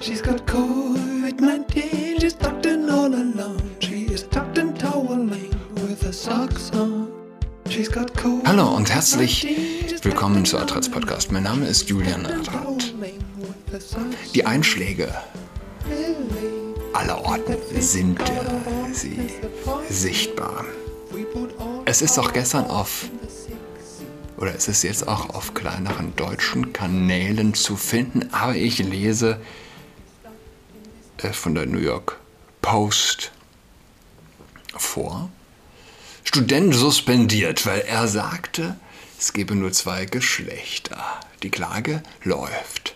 She's got COVID-19, she's tucked in all alone. She is tucked in toweling with her socks on. She's got COVID Hallo und herzlich willkommen zu Adrats Podcast. Mein Name ist Julian Adrat. Die Einschläge aller Orten sind äh, sie sichtbar. Es ist auch gestern auf, oder es ist jetzt auch auf kleineren deutschen Kanälen zu finden, aber ich lese von der New York Post vor. Student suspendiert, weil er sagte, es gebe nur zwei Geschlechter. Die Klage läuft.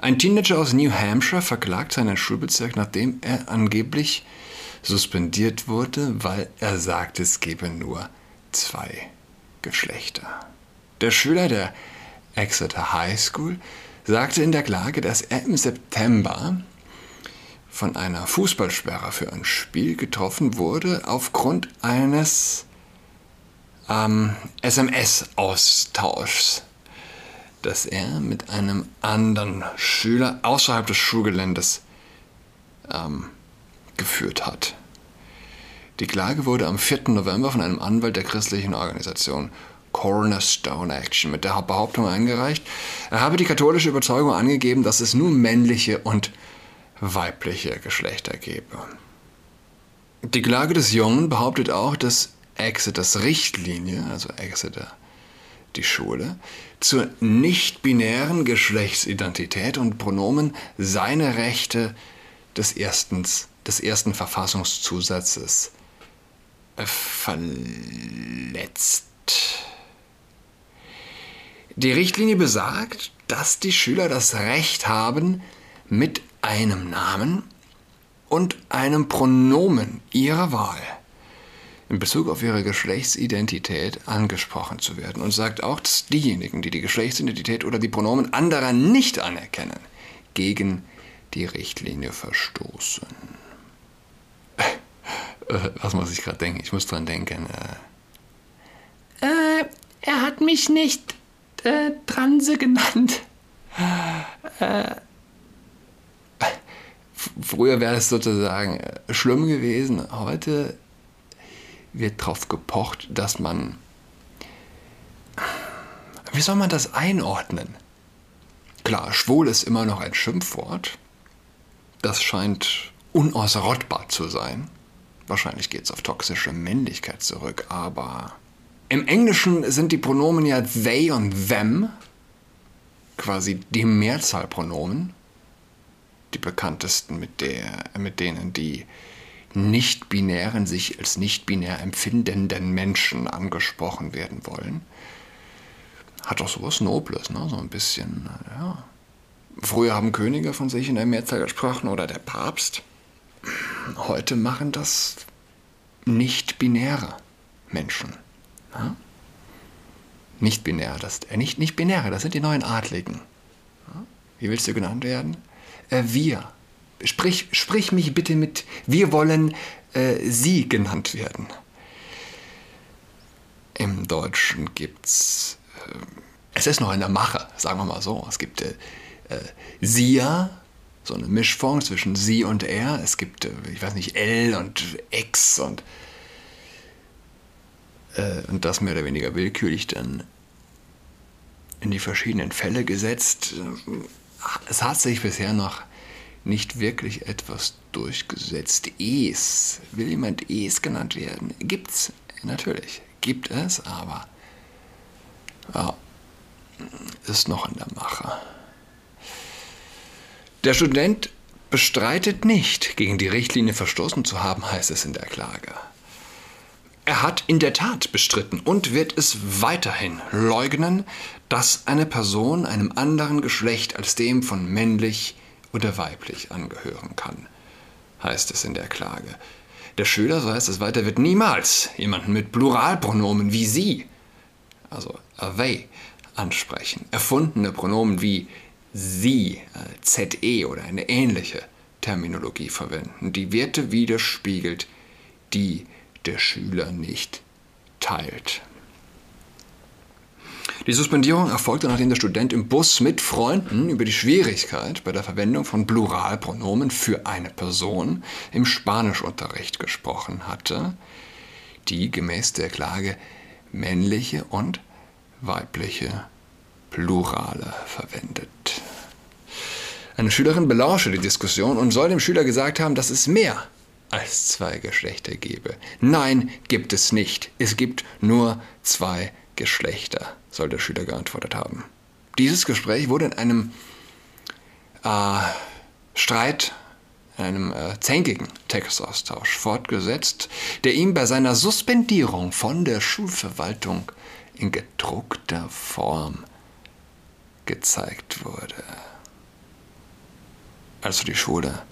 Ein Teenager aus New Hampshire verklagt seinen Schulbezirk, nachdem er angeblich suspendiert wurde, weil er sagte, es gebe nur zwei Geschlechter. Der Schüler der Exeter High School sagte in der Klage, dass er im September von einer Fußballsperre für ein Spiel getroffen wurde aufgrund eines ähm, SMS-Austauschs, das er mit einem anderen Schüler außerhalb des Schulgeländes ähm, geführt hat. Die Klage wurde am 4. November von einem Anwalt der christlichen Organisation Cornerstone Action mit der Behauptung eingereicht, er habe die katholische Überzeugung angegeben, dass es nur männliche und weibliche Geschlechter gebe. Die Klage des Jungen behauptet auch, dass Exeters Richtlinie, also Exeter die Schule, zur nicht-binären Geschlechtsidentität und Pronomen seine Rechte des, erstens, des ersten Verfassungszusatzes verletzt. Die Richtlinie besagt, dass die Schüler das Recht haben, mit einem Namen und einem Pronomen ihrer Wahl in Bezug auf ihre Geschlechtsidentität angesprochen zu werden und sagt auch, dass diejenigen, die die Geschlechtsidentität oder die Pronomen anderer nicht anerkennen, gegen die Richtlinie verstoßen. Äh, was muss ich gerade denken? Ich muss dran denken. Äh, äh er hat mich nicht äh, Transe genannt. Äh, Früher wäre es sozusagen äh, schlimm gewesen. Heute wird darauf gepocht, dass man. Wie soll man das einordnen? Klar, schwul ist immer noch ein Schimpfwort. Das scheint unausrottbar zu sein. Wahrscheinlich geht es auf toxische Männlichkeit zurück, aber im Englischen sind die Pronomen ja they und them, quasi die Mehrzahlpronomen die bekanntesten, mit, der, mit denen die nicht-binären, sich als nicht-binär empfindenden Menschen angesprochen werden wollen. Hat auch sowas Nobles, ne? so ein bisschen, ja. Früher haben Könige von sich in der Mehrzahl gesprochen oder der Papst. Heute machen das nicht-binäre Menschen. Ja? Nicht-binär, das, äh, nicht, nicht binäre, das sind die neuen Adligen. Wie willst du genannt werden? Äh, wir. Sprich, sprich mich bitte mit, wir wollen äh, Sie genannt werden. Im Deutschen gibt's, äh, es ist noch in der Mache, sagen wir mal so. Es gibt äh, äh Sia, so eine Mischform zwischen Sie und Er. Es gibt, äh, ich weiß nicht, L und X und, äh, und das mehr oder weniger willkürlich dann in die verschiedenen Fälle gesetzt es hat sich bisher noch nicht wirklich etwas durchgesetzt. Es, will jemand Es genannt werden? Gibt's, natürlich, gibt es, aber ja, ist noch in der Mache. Der Student bestreitet nicht, gegen die Richtlinie verstoßen zu haben, heißt es in der Klage. Er hat in der Tat bestritten und wird es weiterhin leugnen, dass eine Person einem anderen Geschlecht als dem von männlich oder weiblich angehören kann, heißt es in der Klage. Der Schüler, so heißt es weiter, wird niemals jemanden mit Pluralpronomen wie sie, also they, ansprechen. Erfundene Pronomen wie sie, äh, ze oder eine ähnliche Terminologie verwenden, die Werte widerspiegelt, die der Schüler nicht teilt. Die Suspendierung erfolgte, nachdem der Student im Bus mit Freunden über die Schwierigkeit bei der Verwendung von Pluralpronomen für eine Person im Spanischunterricht gesprochen hatte, die gemäß der Klage männliche und weibliche Plurale verwendet. Eine Schülerin belauschte die Diskussion und soll dem Schüler gesagt haben, dass es mehr als zwei Geschlechter gebe. Nein, gibt es nicht. Es gibt nur zwei Geschlechter, soll der Schüler geantwortet haben. Dieses Gespräch wurde in einem äh, Streit, einem äh, zänkigen Textaustausch fortgesetzt, der ihm bei seiner Suspendierung von der Schulverwaltung in gedruckter Form gezeigt wurde. Also die Schule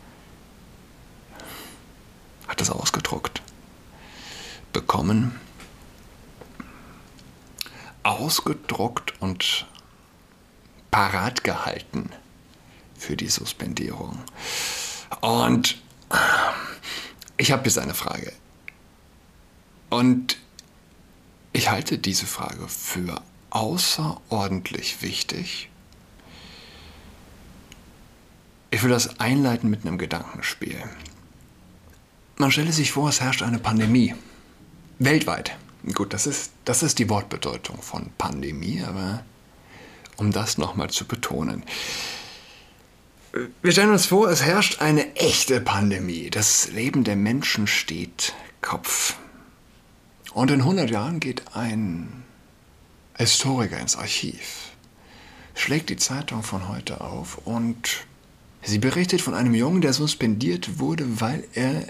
hat es ausgedruckt, bekommen, ausgedruckt und parat gehalten für die Suspendierung. Und ich habe jetzt eine Frage. Und ich halte diese Frage für außerordentlich wichtig. Ich will das einleiten mit einem Gedankenspiel. Man stelle sich vor, es herrscht eine Pandemie. Weltweit. Gut, das ist, das ist die Wortbedeutung von Pandemie, aber um das nochmal zu betonen. Wir stellen uns vor, es herrscht eine echte Pandemie. Das Leben der Menschen steht Kopf. Und in 100 Jahren geht ein Historiker ins Archiv, schlägt die Zeitung von heute auf und sie berichtet von einem Jungen, der suspendiert wurde, weil er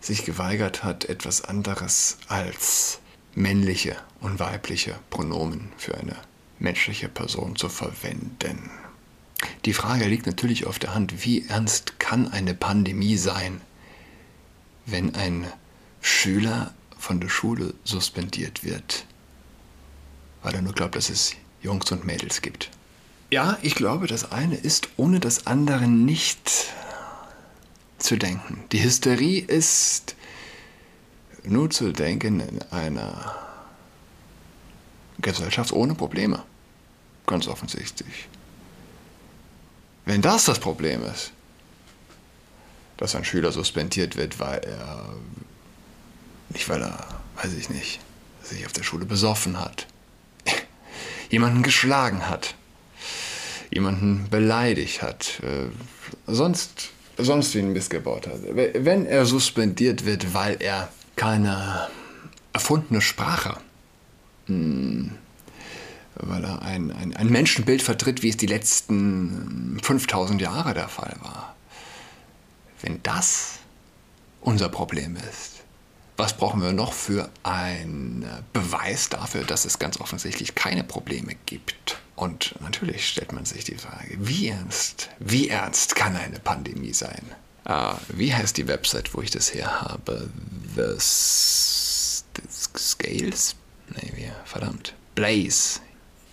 sich geweigert hat, etwas anderes als männliche und weibliche Pronomen für eine menschliche Person zu verwenden. Die Frage liegt natürlich auf der Hand, wie ernst kann eine Pandemie sein, wenn ein Schüler von der Schule suspendiert wird, weil er nur glaubt, dass es Jungs und Mädels gibt. Ja, ich glaube, das eine ist ohne das andere nicht zu denken. Die Hysterie ist nur zu denken in einer Gesellschaft ohne Probleme. Ganz offensichtlich. Wenn das das Problem ist, dass ein Schüler suspendiert wird, weil er, nicht weil er, weiß ich nicht, sich auf der Schule besoffen hat, jemanden geschlagen hat, jemanden beleidigt hat, äh, sonst, sonst wie ein Mist gebaut hat. Wenn er suspendiert wird, weil er keine erfundene Sprache, hm, weil er ein, ein, ein Menschenbild vertritt, wie es die letzten 5000 Jahre der Fall war. Wenn das unser Problem ist, was brauchen wir noch für einen Beweis dafür, dass es ganz offensichtlich keine Probleme gibt? Und natürlich stellt man sich die Frage, wie ernst, wie ernst kann eine Pandemie sein? Ah, wie heißt die Website, wo ich das her habe? The Scales? Nee, wie, verdammt. Blaze.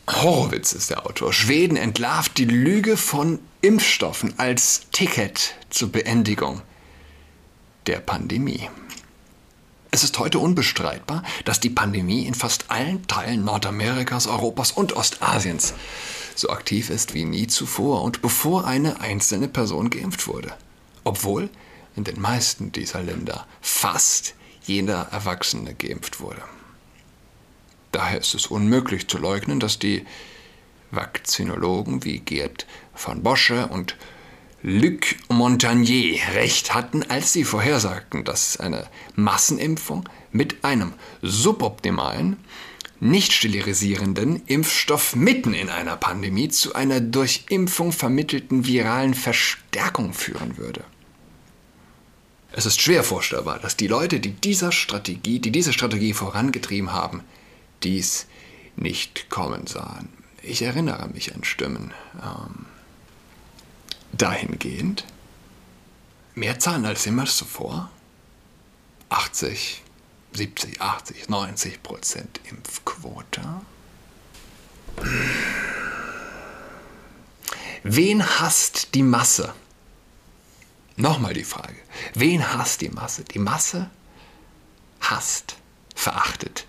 Horowitz ist der Autor. Schweden entlarvt die Lüge von Impfstoffen als Ticket zur Beendigung der Pandemie. Es ist heute unbestreitbar, dass die Pandemie in fast allen Teilen Nordamerikas, Europas und Ostasiens so aktiv ist wie nie zuvor und bevor eine einzelne Person geimpft wurde. Obwohl in den meisten dieser Länder fast jeder Erwachsene geimpft wurde. Daher ist es unmöglich zu leugnen, dass die Vakzinologen wie Gerd von Bosche und Luc Montagnier recht hatten, als sie vorhersagten, dass eine Massenimpfung mit einem suboptimalen, nicht sterilisierenden Impfstoff mitten in einer Pandemie zu einer durch Impfung vermittelten viralen Verstärkung führen würde. Es ist schwer vorstellbar, dass die Leute, die dieser Strategie, die diese Strategie vorangetrieben haben, dies nicht kommen sahen. Ich erinnere mich an Stimmen. Ähm, dahingehend mehr zahlen als jemals zuvor. 80, 70, 80, 90 Prozent Impfquote. Wen hasst die Masse? Nochmal die Frage. Wen hasst die Masse? Die Masse hasst, verachtet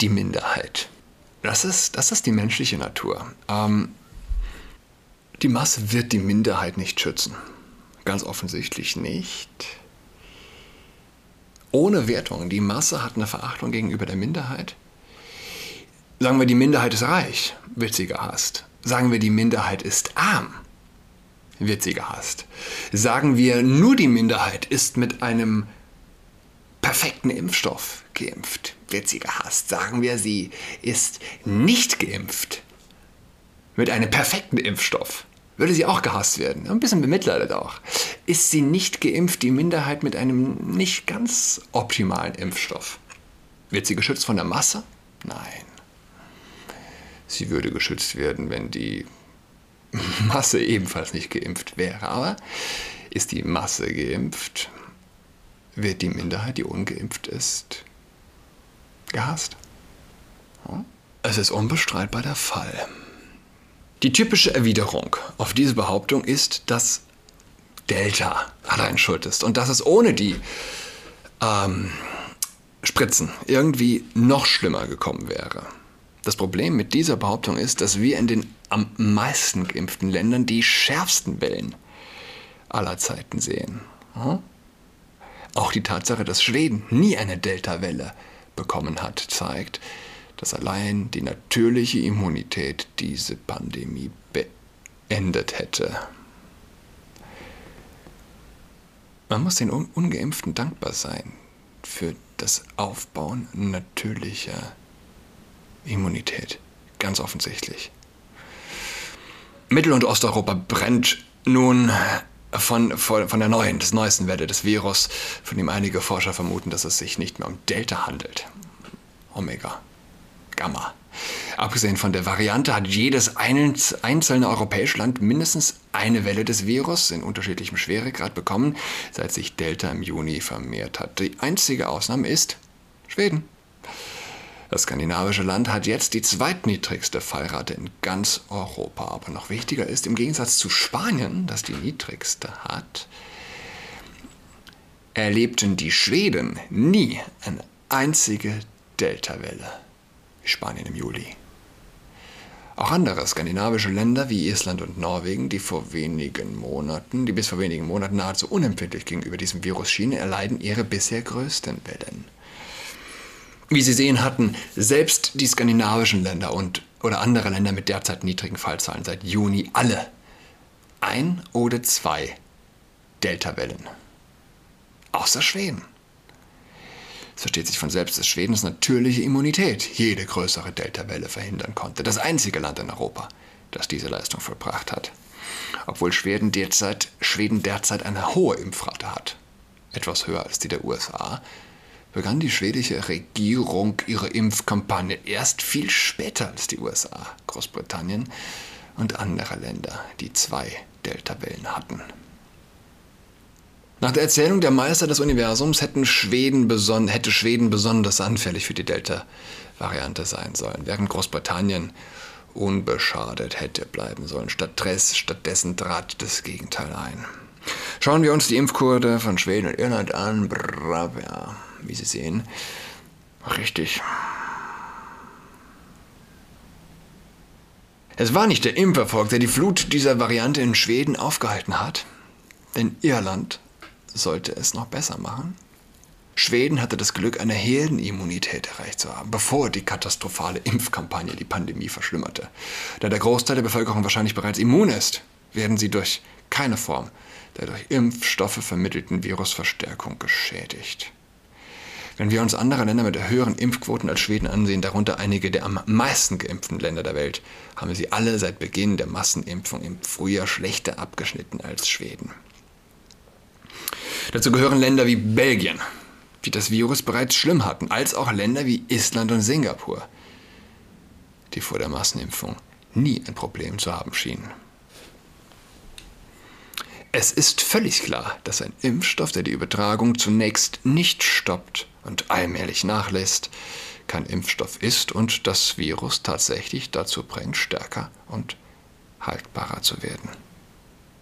die Minderheit. Das ist, das ist die menschliche Natur. Ähm, die Masse wird die Minderheit nicht schützen. Ganz offensichtlich nicht. Ohne Wertung. Die Masse hat eine Verachtung gegenüber der Minderheit. Sagen wir, die Minderheit ist reich, wird sie gehasst. Sagen wir, die Minderheit ist arm, wird sie gehasst. Sagen wir, nur die Minderheit ist mit einem perfekten Impfstoff geimpft, wird sie gehasst. Sagen wir, sie ist nicht geimpft mit einem perfekten Impfstoff, würde sie auch gehasst werden. Ein bisschen bemitleidet auch. Ist sie nicht geimpft, die Minderheit mit einem nicht ganz optimalen Impfstoff? Wird sie geschützt von der Masse? Nein. Sie würde geschützt werden, wenn die Masse ebenfalls nicht geimpft wäre. Aber ist die Masse geimpft, wird die Minderheit, die ungeimpft ist, gehasst. Es ist unbestreitbar der Fall. Die typische Erwiderung auf diese Behauptung ist, dass Delta allein schuld ist und dass es ohne die ähm, Spritzen irgendwie noch schlimmer gekommen wäre. Das Problem mit dieser Behauptung ist, dass wir in den am meisten geimpften Ländern die schärfsten Wellen aller Zeiten sehen. Auch die Tatsache, dass Schweden nie eine Delta-Welle bekommen hat, zeigt, dass allein die natürliche Immunität diese Pandemie beendet hätte. Man muss den ungeimpften dankbar sein für das Aufbauen natürlicher Immunität. Ganz offensichtlich. Mittel- und Osteuropa brennt nun von, von, von der neuen, des neuesten Welle des Virus, von dem einige Forscher vermuten, dass es sich nicht mehr um Delta handelt. Omega. Gamma. Abgesehen von der Variante hat jedes einzelne europäische Land mindestens eine Welle des Virus in unterschiedlichem Schweregrad bekommen, seit sich Delta im Juni vermehrt hat. Die einzige Ausnahme ist Schweden. Das skandinavische Land hat jetzt die zweitniedrigste Fallrate in ganz Europa. Aber noch wichtiger ist, im Gegensatz zu Spanien, das die niedrigste hat, erlebten die Schweden nie eine einzige Delta-Welle. Spanien im Juli. Auch andere skandinavische Länder wie Island und Norwegen, die vor wenigen Monaten, die bis vor wenigen Monaten nahezu unempfindlich gegenüber diesem Virus schienen, erleiden ihre bisher größten Wellen. Wie Sie sehen, hatten selbst die skandinavischen Länder und oder andere Länder mit derzeit niedrigen Fallzahlen seit Juni alle ein oder zwei Delta-Wellen. Außer Schweden. Es versteht sich von selbst, dass Schwedens natürliche Immunität jede größere Delta-Welle verhindern konnte. Das einzige Land in Europa, das diese Leistung vollbracht hat. Obwohl Schweden derzeit, Schweden derzeit eine hohe Impfrate hat. Etwas höher als die der USA, begann die schwedische Regierung ihre Impfkampagne erst viel später als die USA, Großbritannien und andere Länder, die zwei Delta-Wellen hatten. Nach der Erzählung der Meister des Universums Schweden hätte Schweden besonders anfällig für die Delta-Variante sein sollen, während Großbritannien unbeschadet hätte bleiben sollen. Stattdessen trat das Gegenteil ein. Schauen wir uns die Impfquote von Schweden und Irland an. Brav, wie Sie sehen. Richtig. Es war nicht der Impferfolg, der die Flut dieser Variante in Schweden aufgehalten hat, denn Irland sollte es noch besser machen. Schweden hatte das Glück, eine Herdenimmunität erreicht zu haben, bevor die katastrophale Impfkampagne die Pandemie verschlimmerte. Da der Großteil der Bevölkerung wahrscheinlich bereits immun ist, werden sie durch keine Form der durch Impfstoffe vermittelten Virusverstärkung geschädigt. Wenn wir uns andere Länder mit höheren Impfquoten als Schweden ansehen, darunter einige der am meisten geimpften Länder der Welt, haben sie alle seit Beginn der Massenimpfung im Frühjahr schlechter abgeschnitten als Schweden. Dazu gehören Länder wie Belgien, die das Virus bereits schlimm hatten, als auch Länder wie Island und Singapur, die vor der Massenimpfung nie ein Problem zu haben schienen. Es ist völlig klar, dass ein Impfstoff, der die Übertragung zunächst nicht stoppt und allmählich nachlässt, kein Impfstoff ist und das Virus tatsächlich dazu bringt, stärker und haltbarer zu werden.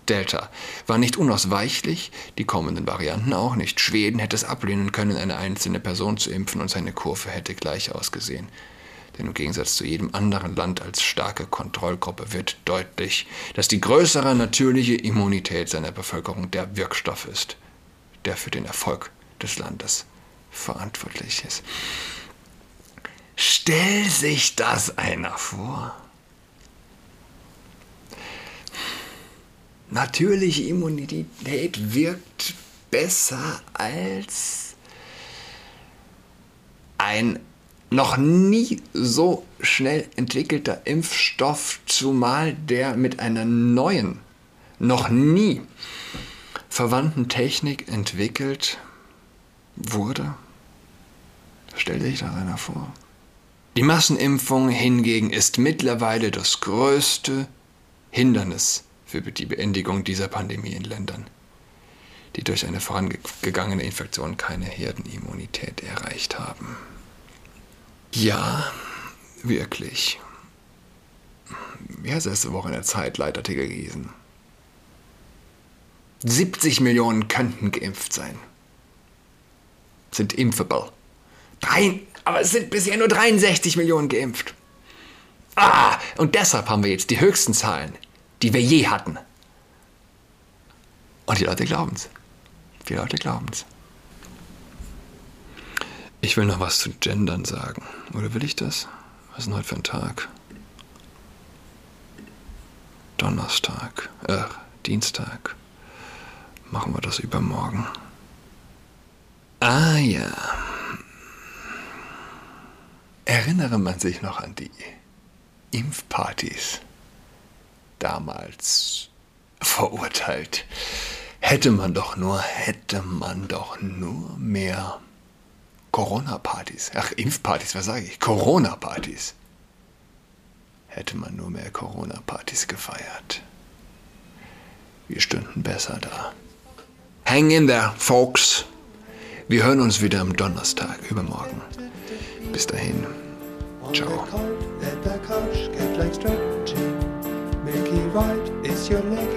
Delta war nicht unausweichlich, die kommenden Varianten auch nicht. Schweden hätte es ablehnen können, eine einzelne Person zu impfen und seine Kurve hätte gleich ausgesehen. Denn im Gegensatz zu jedem anderen Land als starke Kontrollgruppe wird deutlich, dass die größere natürliche Immunität seiner Bevölkerung der Wirkstoff ist, der für den Erfolg des Landes verantwortlich ist. Stell sich das einer vor. Natürliche Immunität wirkt besser als ein noch nie so schnell entwickelter Impfstoff, zumal der mit einer neuen, noch nie verwandten Technik entwickelt wurde. Stell dich da einer vor. Die Massenimpfung hingegen ist mittlerweile das größte Hindernis für die Beendigung dieser Pandemie in Ländern, die durch eine vorangegangene Infektion keine Herdenimmunität erreicht haben. Ja, wirklich. Wie heißt letzte Woche in der Zeit gelesen? 70 Millionen könnten geimpft sein. Sind impfable. Drei, aber es sind bisher nur 63 Millionen geimpft. Ah, und deshalb haben wir jetzt die höchsten Zahlen, die wir je hatten. Und die Leute glauben es. Die Leute glauben es. Ich will noch was zu Gendern sagen. Oder will ich das? Was ist denn heute für ein Tag? Donnerstag. Äh, Dienstag. Machen wir das übermorgen. Ah ja. Erinnere man sich noch an die Impfpartys? Damals verurteilt. Hätte man doch nur, hätte man doch nur mehr Corona-Partys. Ach, Impfpartys, was sage ich? Corona-Partys. Hätte man nur mehr Corona-Partys gefeiert. Wir stünden besser da. Hang in there, folks. Wir hören uns wieder am Donnerstag, übermorgen. Bis dahin. Ciao. She's